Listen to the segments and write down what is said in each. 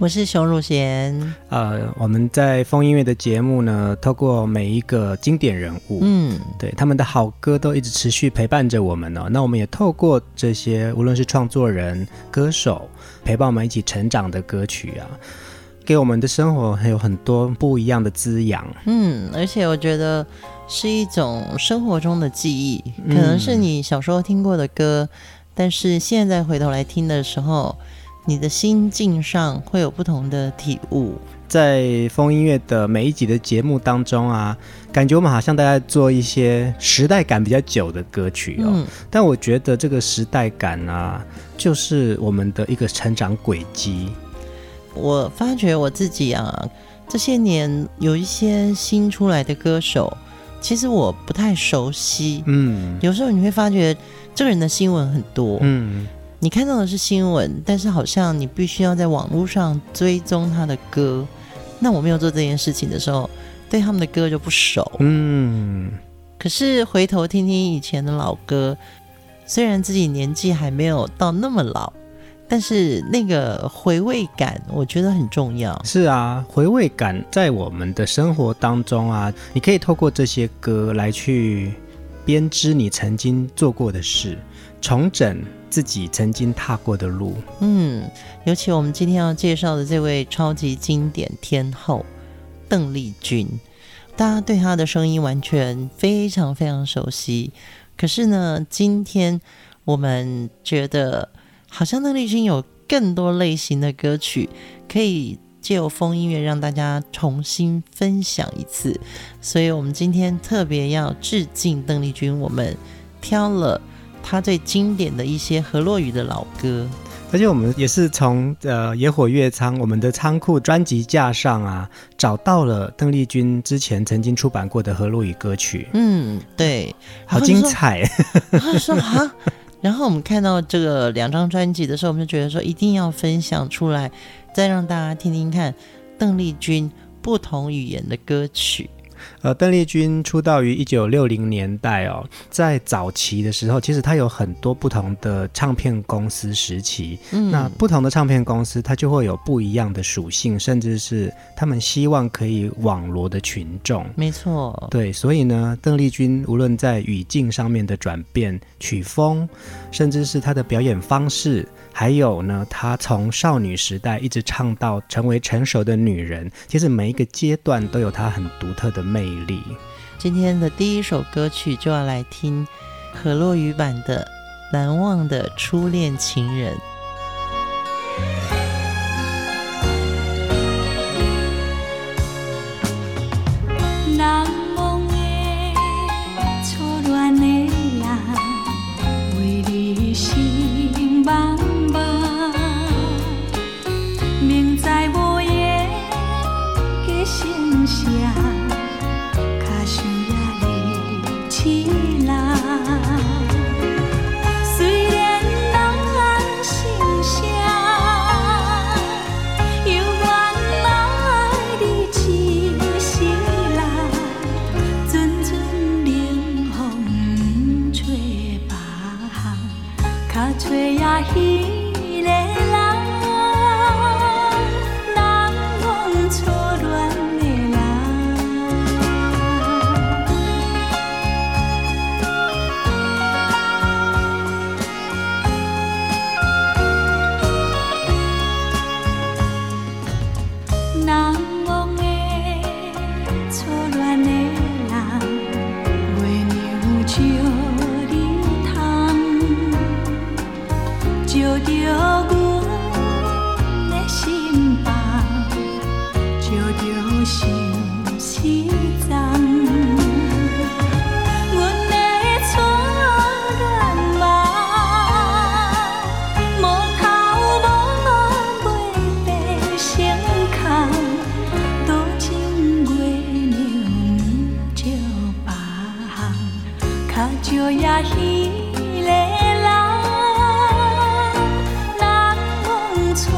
我是熊汝贤。呃，我们在风音乐的节目呢，透过每一个经典人物，嗯，对他们的好歌都一直持续陪伴着我们呢、哦。那我们也透过这些，无论是创作人、歌手，陪伴我们一起成长的歌曲啊，给我们的生活还有很多不一样的滋养。嗯，而且我觉得是一种生活中的记忆，可能是你小时候听过的歌，嗯、但是现在回头来听的时候。你的心境上会有不同的体悟。在风音乐的每一集的节目当中啊，感觉我们好像大家做一些时代感比较久的歌曲哦。嗯。但我觉得这个时代感啊，就是我们的一个成长轨迹。我发觉我自己啊，这些年有一些新出来的歌手，其实我不太熟悉。嗯。有时候你会发觉这个人的新闻很多。嗯。你看到的是新闻，但是好像你必须要在网络上追踪他的歌。那我没有做这件事情的时候，对他们的歌就不熟。嗯。可是回头听听以前的老歌，虽然自己年纪还没有到那么老，但是那个回味感，我觉得很重要。是啊，回味感在我们的生活当中啊，你可以透过这些歌来去编织你曾经做过的事，重整。自己曾经踏过的路，嗯，尤其我们今天要介绍的这位超级经典天后邓丽君，大家对她的声音完全非常非常熟悉。可是呢，今天我们觉得好像邓丽君有更多类型的歌曲可以借由风音乐让大家重新分享一次，所以我们今天特别要致敬邓丽君，我们挑了。他最经典的一些河洛语的老歌，而且我们也是从呃野火乐仓我们的仓库专辑架上啊找到了邓丽君之前曾经出版过的河洛语歌曲。嗯，对，好精彩。他说啊，然后我们看到这个两张专辑的时候，我们就觉得说一定要分享出来，再让大家听听看邓丽君不同语言的歌曲。呃，邓丽君出道于一九六零年代哦，在早期的时候，其实她有很多不同的唱片公司时期。嗯，那不同的唱片公司，它就会有不一样的属性，甚至是他们希望可以网罗的群众。没错，对，所以呢，邓丽君无论在语境上面的转变、曲风，甚至是她的表演方式。还有呢，她从少女时代一直唱到成为成熟的女人，其实每一个阶段都有她很独特的魅力。今天的第一首歌曲就要来听可洛语版的《难忘的初恋情人》。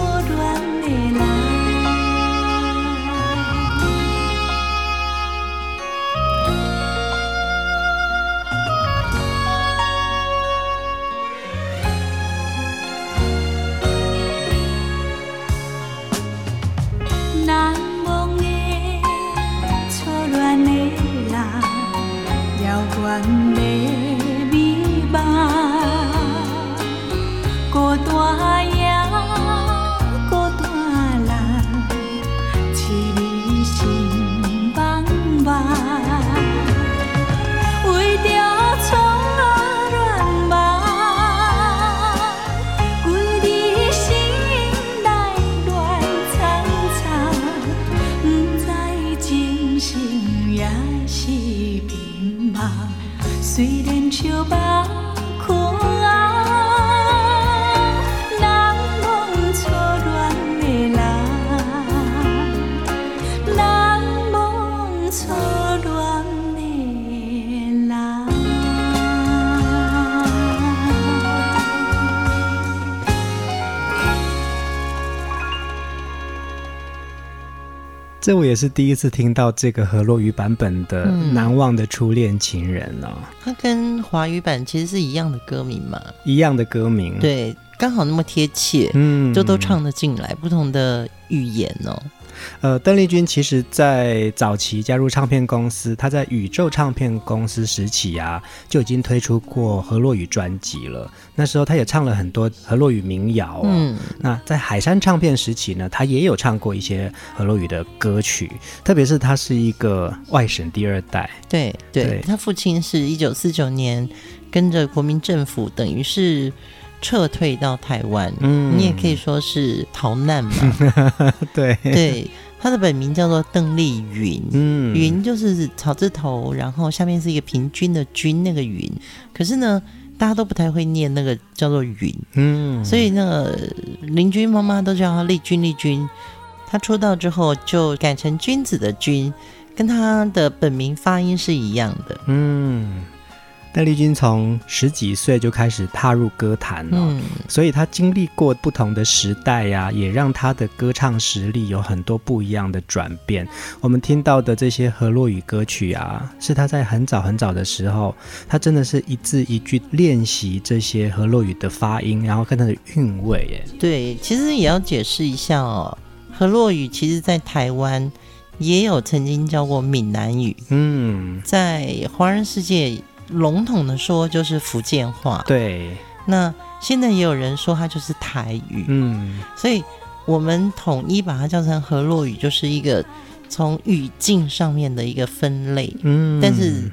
Một 这我也是第一次听到这个河洛语版本的《难忘的初恋情人》哦。它跟华语版其实是一样的歌名嘛？一样的歌名，对，刚好那么贴切，嗯，就都唱得进来，不同的语言哦。呃，邓丽君其实，在早期加入唱片公司，她在宇宙唱片公司时期啊，就已经推出过河洛语专辑了。那时候，她也唱了很多河洛语民谣哦。嗯，那在海山唱片时期呢，她也有唱过一些河洛语的歌曲，特别是她是一个外省第二代。对对，她父亲是一九四九年跟着国民政府，等于是。撤退到台湾，嗯，你也可以说是逃难嘛。对 对，他的本名叫做邓丽云，嗯，云就是草字头，然后下面是一个平均的均，那个云。可是呢，大家都不太会念那个叫做云，嗯，所以那个邻居妈妈都叫他丽君丽君。他出道之后就改成君子的君，跟他的本名发音是一样的，嗯。邓丽君从十几岁就开始踏入歌坛了，嗯，所以她经历过不同的时代呀，啊，也让她的歌唱实力有很多不一样的转变。我们听到的这些河洛语歌曲啊，是她在很早很早的时候，她真的是一字一句练习这些河洛语的发音，然后跟她的韵味。耶。对，其实也要解释一下哦，河洛语其实在台湾也有曾经教过闽南语，嗯，在华人世界。笼统的说就是福建话，对。那现在也有人说它就是台语，嗯。所以我们统一把它叫成河洛语，就是一个从语境上面的一个分类，嗯。但是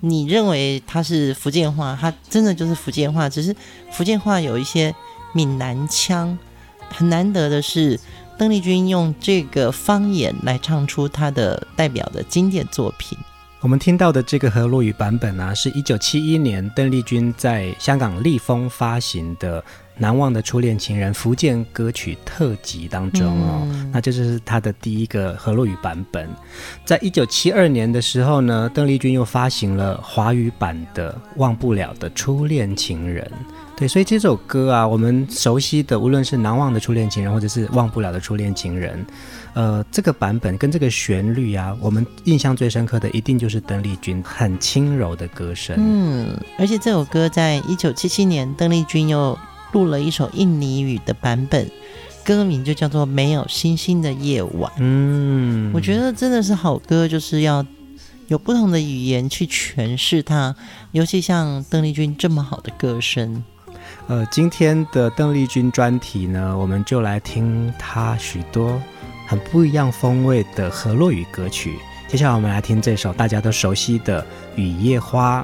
你认为它是福建话，它真的就是福建话，只是福建话有一些闽南腔。很难得的是，邓丽君用这个方言来唱出她的代表的经典作品。我们听到的这个河洛语版本呢，是一九七一年邓丽君在香港立丰发行的《难忘的初恋情人》福建歌曲特辑当中哦，嗯、那这就是他的第一个何洛语版本。在一九七二年的时候呢，邓丽君又发行了华语版的《忘不了的初恋情人》。对，所以这首歌啊，我们熟悉的，无论是难忘的初恋情人，或者是忘不了的初恋情人，呃，这个版本跟这个旋律啊，我们印象最深刻的，一定就是邓丽君很轻柔的歌声。嗯，而且这首歌在一九七七年，邓丽君又录了一首印尼语的版本，歌名就叫做《没有星星的夜晚》。嗯，我觉得真的是好歌，就是要有不同的语言去诠释它，尤其像邓丽君这么好的歌声。呃，今天的邓丽君专题呢，我们就来听她许多很不一样风味的河洛语歌曲。接下来我们来听这首大家都熟悉的《雨夜花》。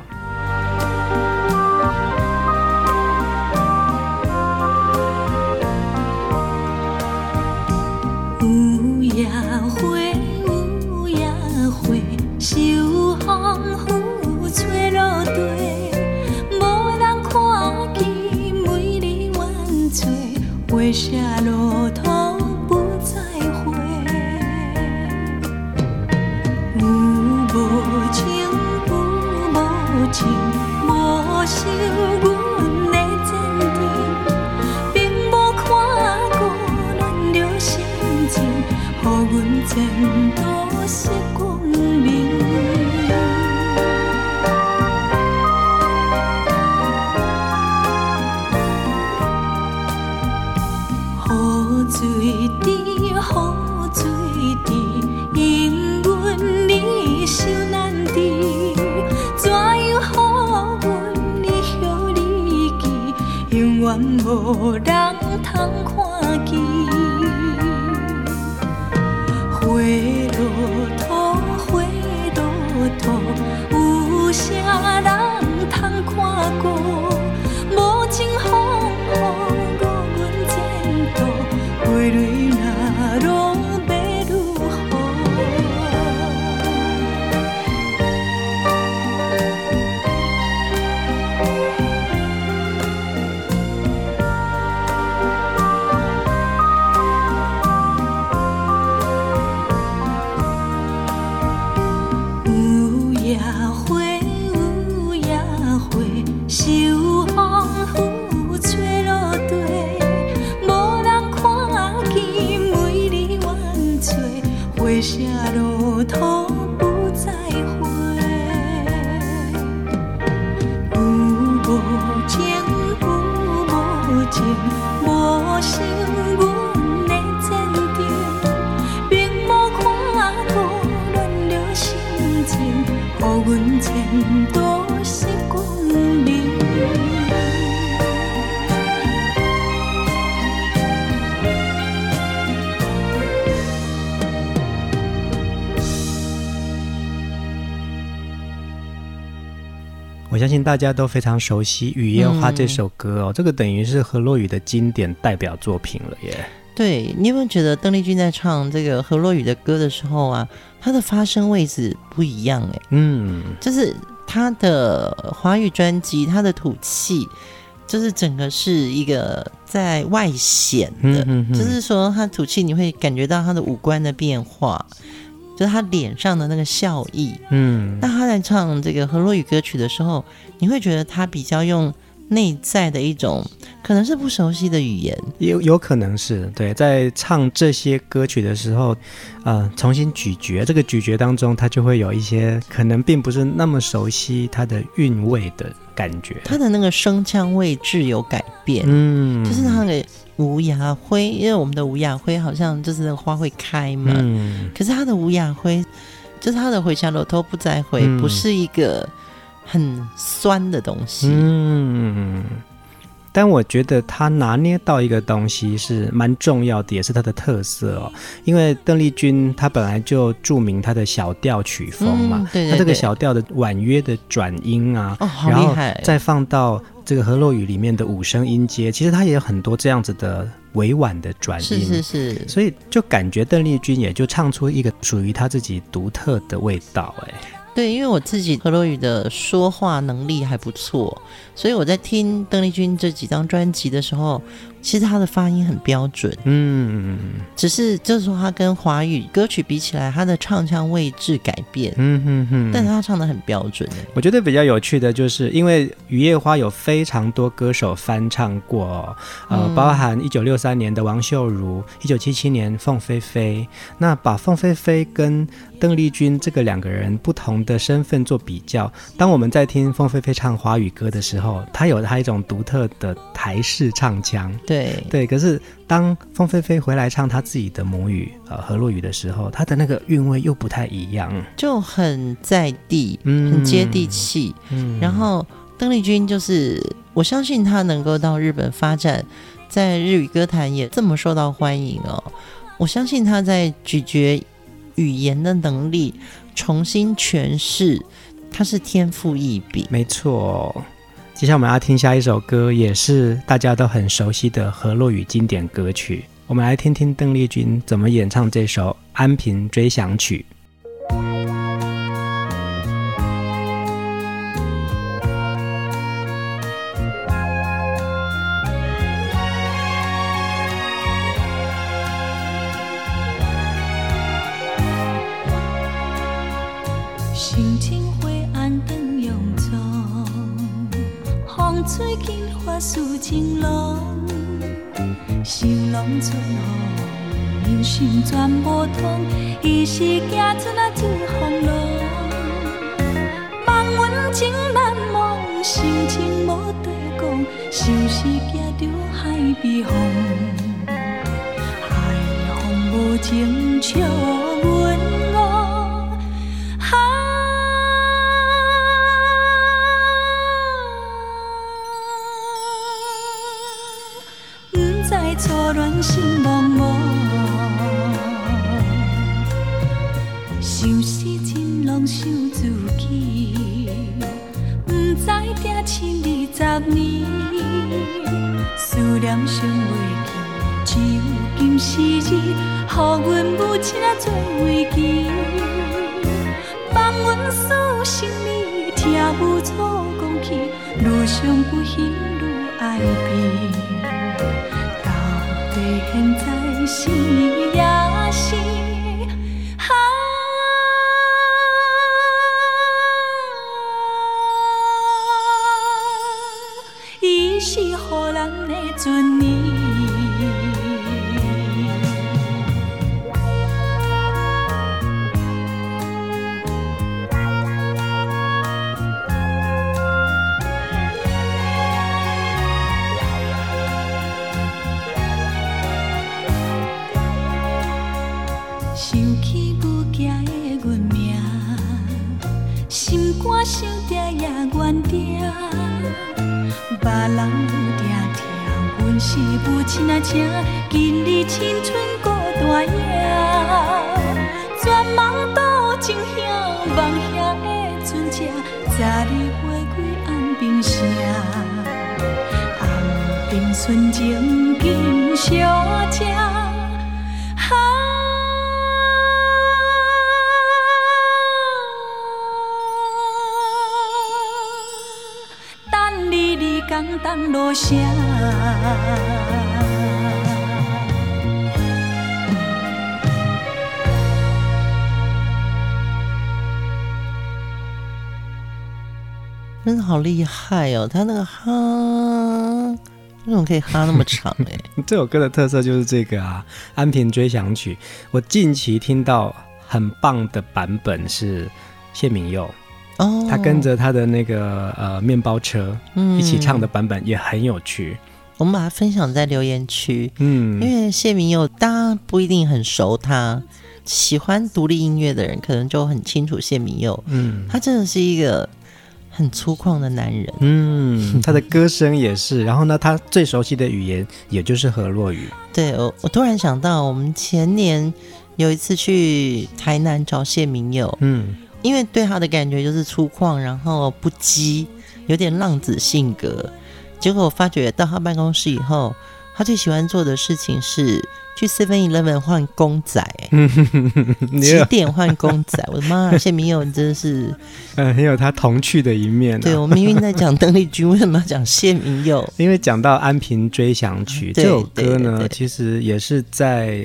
我相信大家都非常熟悉《雨夜花》这首歌哦，嗯、这个等于是何洛雨的经典代表作品了耶。对，你有没有觉得邓丽君在唱这个何洛雨的歌的时候啊，她的发声位置不一样哎？嗯，就是她的华语专辑，她的吐气，就是整个是一个在外显的，嗯、哼哼就是说她吐气，你会感觉到她的五官的变化。就是他脸上的那个笑意，嗯，那他在唱这个河洛语歌曲的时候，你会觉得他比较用内在的一种，可能是不熟悉的语言，有有可能是对，在唱这些歌曲的时候，呃，重新咀嚼，这个咀嚼当中，他就会有一些可能并不是那么熟悉他的韵味的感觉，他的那个声腔位置有改变，嗯，就是他的。无芽灰，因为我们的无芽灰好像就是那个花会开嘛，嗯、可是它的无芽灰，就是它的回响路都不再回，嗯、不是一个很酸的东西。嗯，但我觉得他拿捏到一个东西是蛮重要的，也是他的特色哦。因为邓丽君她本来就著名她的小调曲风嘛，嗯、对对对，她这个小调的婉约的转音啊，哦，好厉害，然后再放到。这个河洛语里面的五声音阶，其实它也有很多这样子的委婉的转音，是是是，所以就感觉邓丽君也就唱出一个属于她自己独特的味道，哎。对，因为我自己河洛语的说话能力还不错，所以我在听邓丽君这几张专辑的时候，其实他的发音很标准。嗯，只是就是说，她跟华语歌曲比起来，他的唱腔位置改变。嗯哼哼，但是他唱的很标准。我觉得比较有趣的就是，因为《雨夜花》有非常多歌手翻唱过，呃，包含一九六三年的王秀茹，一九七七年凤飞飞，那把凤飞飞跟邓丽君这个两个人不同的身份做比较，当我们在听凤飞飞唱华语歌的时候，她有她一种独特的台式唱腔。对对，可是当凤飞飞回来唱她自己的母语呃河洛语的时候，她的那个韵味又不太一样，就很在地，嗯，很接地气。嗯，然后邓丽君就是，我相信她能够到日本发展，在日语歌坛也这么受到欢迎哦。我相信她在咀嚼。语言的能力重新诠释，它是天赋异禀。没错，接下来我们要听下一首歌，也是大家都很熟悉的何洛雨经典歌曲。我们来听听邓丽君怎么演唱这首《安平追想曲》。紧发事情浓，心拢存雨，人生全无通，伊是行出那出风浪，望阮情难忘，心情无地讲，像是行着海边风，海风无情笑阮。心茫茫，想死真拢想自己，不知定亲二十年，思念想袂记，只有今时日，予阮母亲做是也是，啊，伊是予人的尊严。真的好厉害哦！他那个哈，为什么可以哈那么长？哎，这首歌的特色就是这个啊，《安平追想曲》。我近期听到很棒的版本是谢敏佑哦，他跟着他的那个呃面包车一起唱的版本也很有趣。嗯、我们把它分享在留言区，嗯，因为谢明佑大家不一定很熟他，喜欢独立音乐的人可能就很清楚谢明佑，嗯，他真的是一个。很粗犷的男人，嗯，他的歌声也是。然后呢，他最熟悉的语言也就是河洛语。对，我我突然想到，我们前年有一次去台南找谢明友，嗯，因为对他的感觉就是粗犷，然后不羁，有点浪子性格。结果我发觉到他办公室以后，他最喜欢做的事情是。去 Seven Eleven 换公仔，几点换公仔？我的妈！谢明佑，你真的是，嗯，很有他童趣的一面，啊。对，我明明在讲邓丽君，为什么要讲谢明佑？因为讲到《安平追想曲》这首歌呢，其实也是在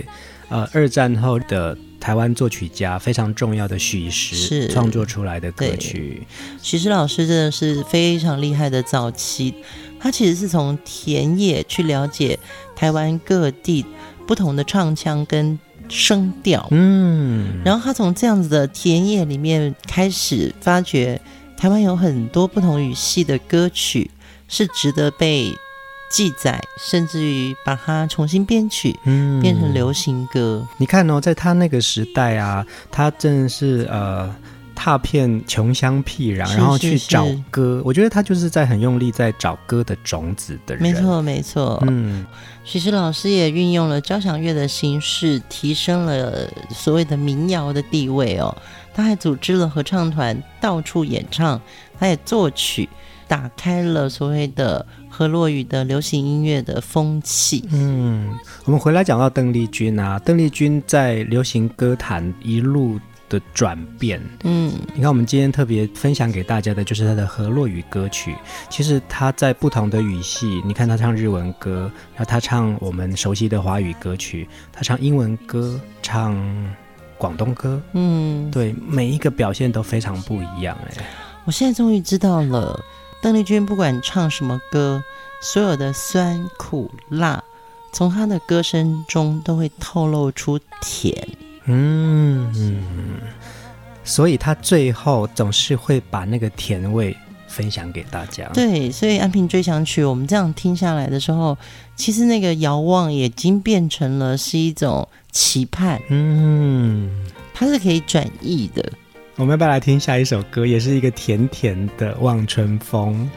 呃二战后的台湾作曲家非常重要的许石创作出来的歌曲。许石老师真的是非常厉害的早期，他其实是从田野去了解台湾各地。不同的唱腔跟声调，嗯，然后他从这样子的田野里面开始发觉，台湾有很多不同语系的歌曲是值得被记载，甚至于把它重新编曲，嗯，变成流行歌。你看哦，在他那个时代啊，他真的是呃。踏遍穷乡僻壤，然后去找歌。我觉得他就是在很用力在找歌的种子的人。没错，没错。嗯，许实老师也运用了交响乐的形式，提升了所谓的民谣的地位哦。他还组织了合唱团到处演唱，他也作曲，打开了所谓的河洛语的流行音乐的风气。嗯，我们回来讲到邓丽君啊，邓丽君在流行歌坛一路的转变，嗯，你看，我们今天特别分享给大家的就是他的河洛语歌曲。其实他在不同的语系，你看他唱日文歌，然后他唱我们熟悉的华语歌曲，他唱英文歌，唱广东歌，嗯，对，每一个表现都非常不一样。哎，我现在终于知道了，邓丽君不管唱什么歌，所有的酸苦辣，从她的歌声中都会透露出甜。嗯嗯，所以他最后总是会把那个甜味分享给大家。对，所以《安平追想曲》，我们这样听下来的时候，其实那个遥望已经变成了是一种期盼。嗯，它是可以转译的。我们要不要来听下一首歌？也是一个甜甜的《望春风》。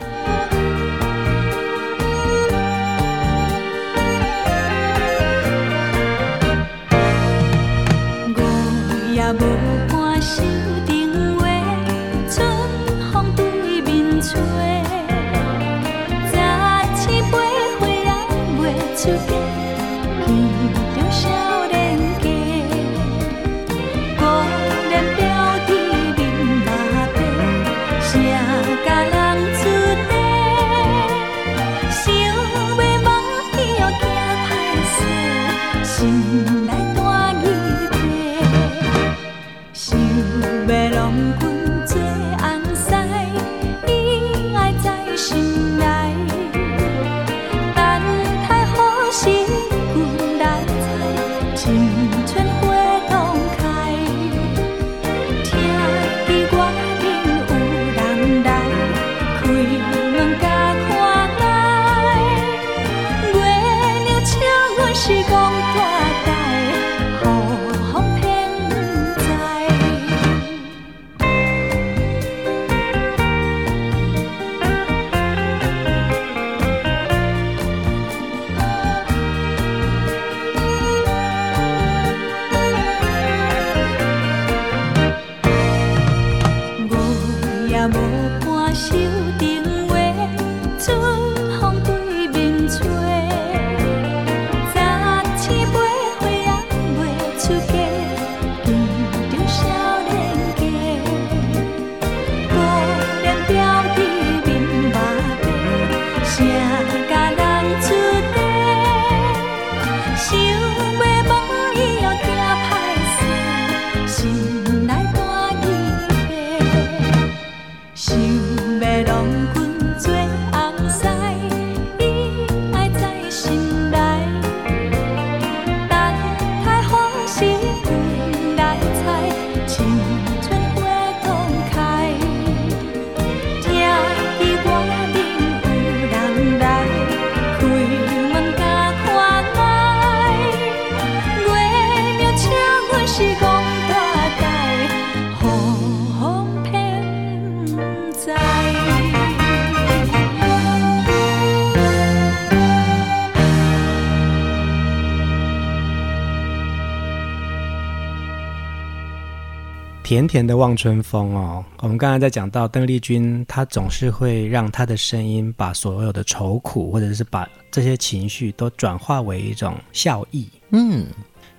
甜甜的望春风哦，我们刚才在讲到邓丽君，她总是会让她的声音把所有的愁苦，或者是把这些情绪都转化为一种笑意。嗯，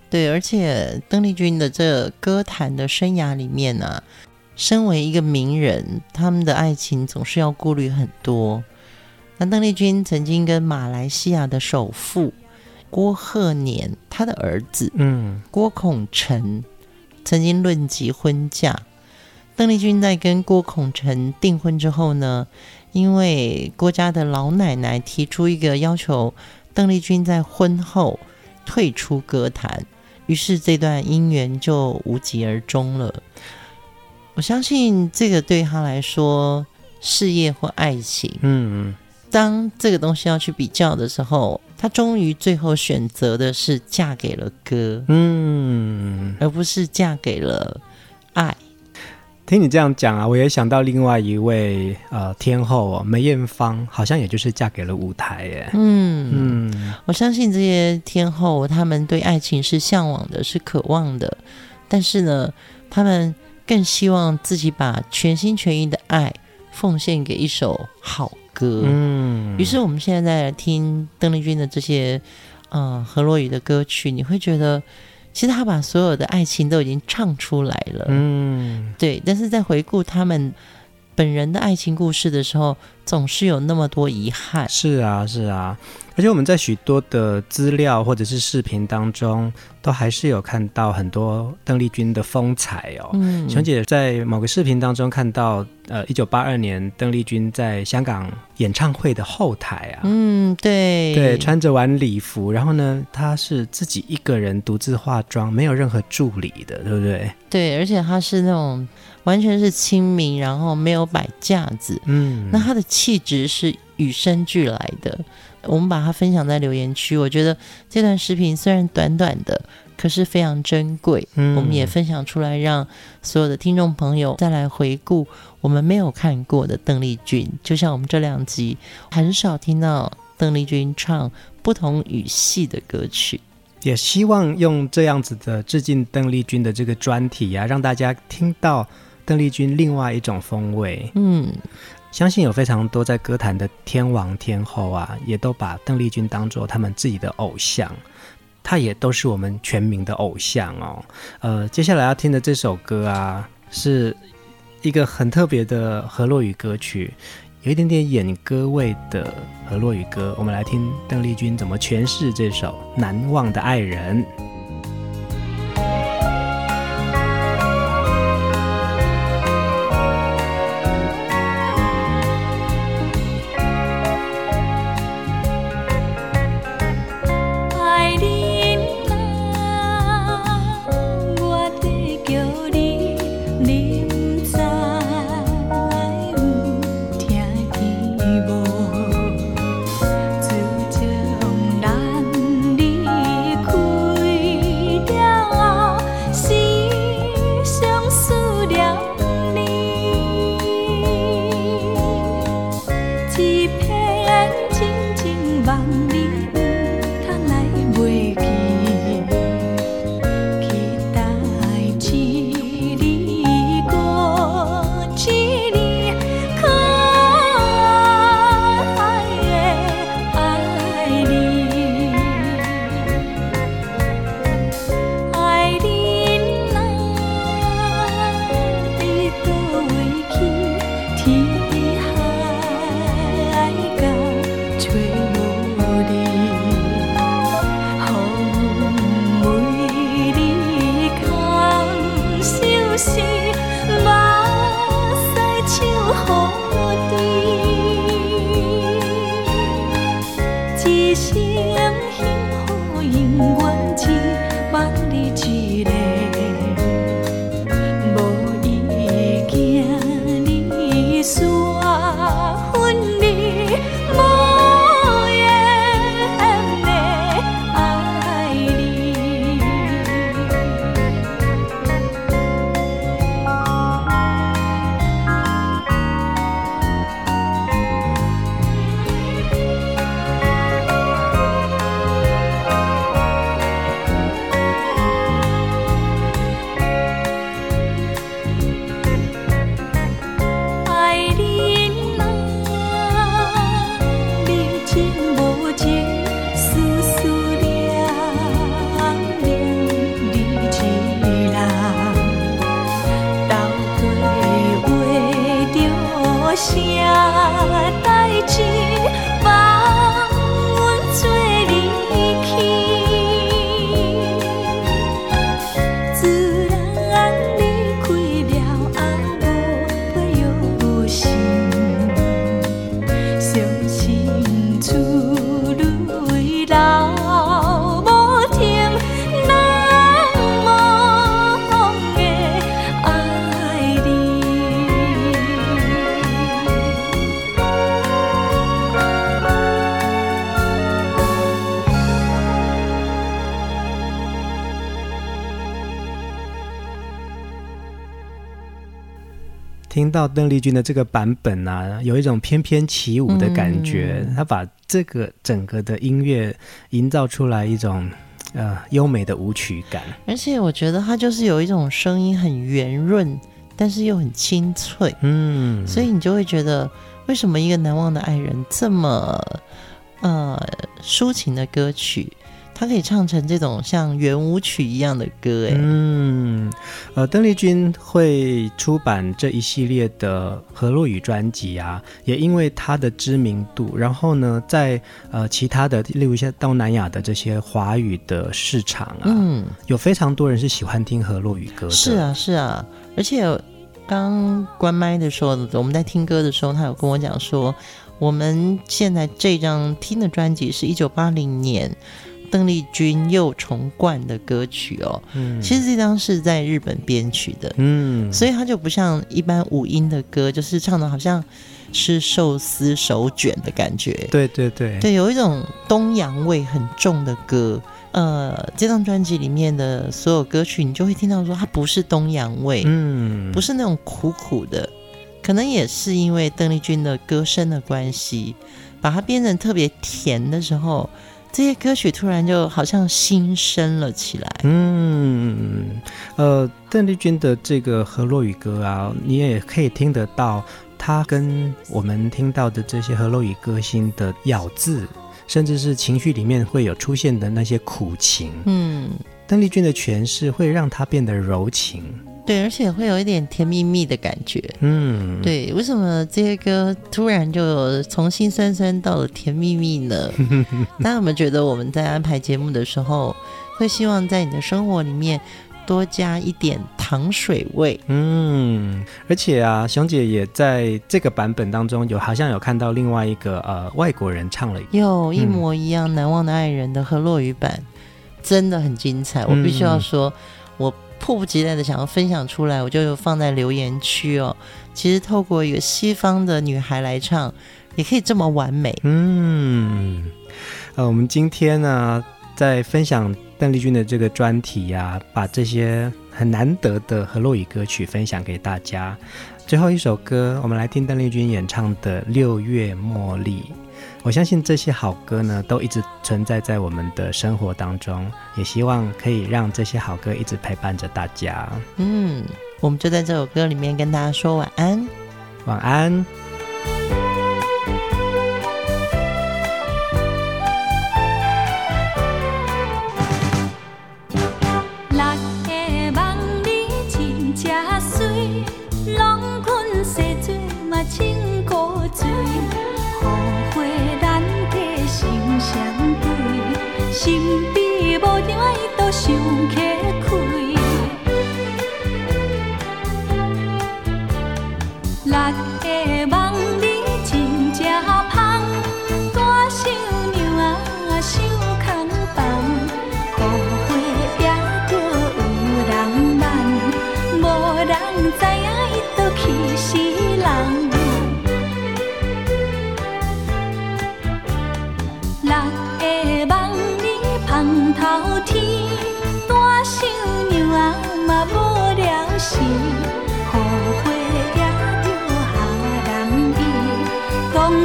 对，而且邓丽君的这歌坛的生涯里面呢、啊，身为一个名人，他们的爱情总是要顾虑很多。那邓丽君曾经跟马来西亚的首富郭鹤年，他的儿子，嗯，郭孔辰。曾经论及婚嫁，邓丽君在跟郭孔辰订婚之后呢，因为郭家的老奶奶提出一个要求，邓丽君在婚后退出歌坛，于是这段姻缘就无疾而终了。我相信这个对他来说，事业或爱情，嗯嗯，当这个东西要去比较的时候。她终于最后选择的是嫁给了歌，嗯，而不是嫁给了爱。听你这样讲啊，我也想到另外一位呃天后哦，梅艳芳，好像也就是嫁给了舞台耶。嗯嗯，我相信这些天后，他们对爱情是向往的，是渴望的，但是呢，他们更希望自己把全心全意的爱奉献给一首好歌，嗯，于是我们现在在听邓丽君的这些，呃，何洛雨的歌曲，你会觉得，其实他把所有的爱情都已经唱出来了，嗯，对。但是在回顾他们本人的爱情故事的时候，总是有那么多遗憾。是啊，是啊。而且我们在许多的资料或者是视频当中，都还是有看到很多邓丽君的风采哦。嗯，琼姐在某个视频当中看到，呃，一九八二年邓丽君在香港演唱会的后台啊，嗯，对，对，穿着晚礼服，然后呢，她是自己一个人独自化妆，没有任何助理的，对不对？对，而且她是那种完全是亲民，然后没有摆架子，嗯，那她的气质是与生俱来的。我们把它分享在留言区。我觉得这段视频虽然短短的，可是非常珍贵。嗯，我们也分享出来，让所有的听众朋友再来回顾我们没有看过的邓丽君。就像我们这两集很少听到邓丽君唱不同语系的歌曲，也希望用这样子的致敬邓丽君的这个专题啊，让大家听到邓丽君另外一种风味。嗯。相信有非常多在歌坛的天王天后啊，也都把邓丽君当做他们自己的偶像，她也都是我们全民的偶像哦。呃，接下来要听的这首歌啊，是一个很特别的河洛语歌曲，有一点点演歌味的河洛语歌。我们来听邓丽君怎么诠释这首《难忘的爱人》。心。听到邓丽君的这个版本啊，有一种翩翩起舞的感觉。她、嗯、把这个整个的音乐营造出来一种呃优美的舞曲感，而且我觉得她就是有一种声音很圆润，但是又很清脆。嗯，所以你就会觉得为什么一个难忘的爱人这么呃抒情的歌曲，他可以唱成这种像圆舞曲一样的歌，哎，嗯，呃，邓丽君会出版这一系列的河洛语专辑啊，也因为她的知名度，然后呢，在呃其他的，例如一些东南亚的这些华语的市场啊，嗯，有非常多人是喜欢听河洛语歌的。是啊，是啊，而且刚关麦的时候，我们在听歌的时候，他有跟我讲说，我们现在这张听的专辑是一九八零年。邓丽君又重冠的歌曲哦，嗯，其实这张是在日本编曲的，嗯，所以它就不像一般五音的歌，就是唱的好像是寿司手卷的感觉，对对对，对，有一种东洋味很重的歌。呃，这张专辑里面的所有歌曲，你就会听到说它不是东洋味，嗯，不是那种苦苦的，可能也是因为邓丽君的歌声的关系，把它编成特别甜的时候。这些歌曲突然就好像新生了起来。嗯，呃，邓丽君的这个河洛语歌啊，你也可以听得到，它跟我们听到的这些河洛语歌星的咬字，甚至是情绪里面会有出现的那些苦情。嗯，邓丽君的诠释会让它变得柔情。对，而且会有一点甜蜜蜜的感觉。嗯，对，为什么这些歌突然就从心酸酸到了甜蜜蜜呢？大家有没有觉得我们在安排节目的时候，会希望在你的生活里面多加一点糖水味？嗯，而且啊，熊姐也在这个版本当中有好像有看到另外一个呃外国人唱了一，有一模一样《难忘的爱人》的和落雨版，真的很精彩。我必须要说，我。迫不及待的想要分享出来，我就放在留言区哦。其实透过一个西方的女孩来唱，也可以这么完美。嗯，呃，我们今天呢，在分享邓丽君的这个专题呀、把这些很难得的和洛语歌曲分享给大家。最后一首歌，我们来听邓丽君演唱的《六月茉莉》。我相信这些好歌呢，都一直存在在我们的生活当中，也希望可以让这些好歌一直陪伴着大家。嗯，我们就在这首歌里面跟大家说晚安，晚安。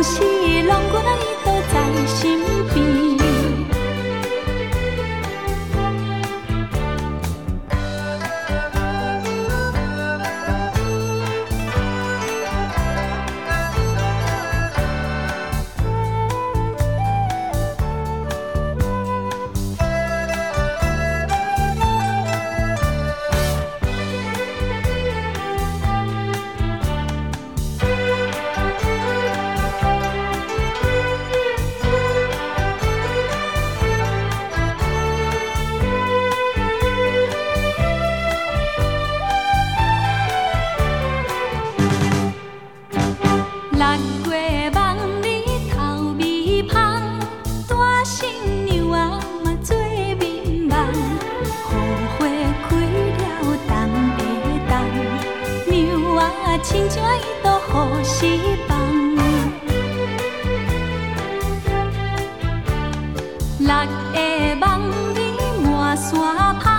六个山炮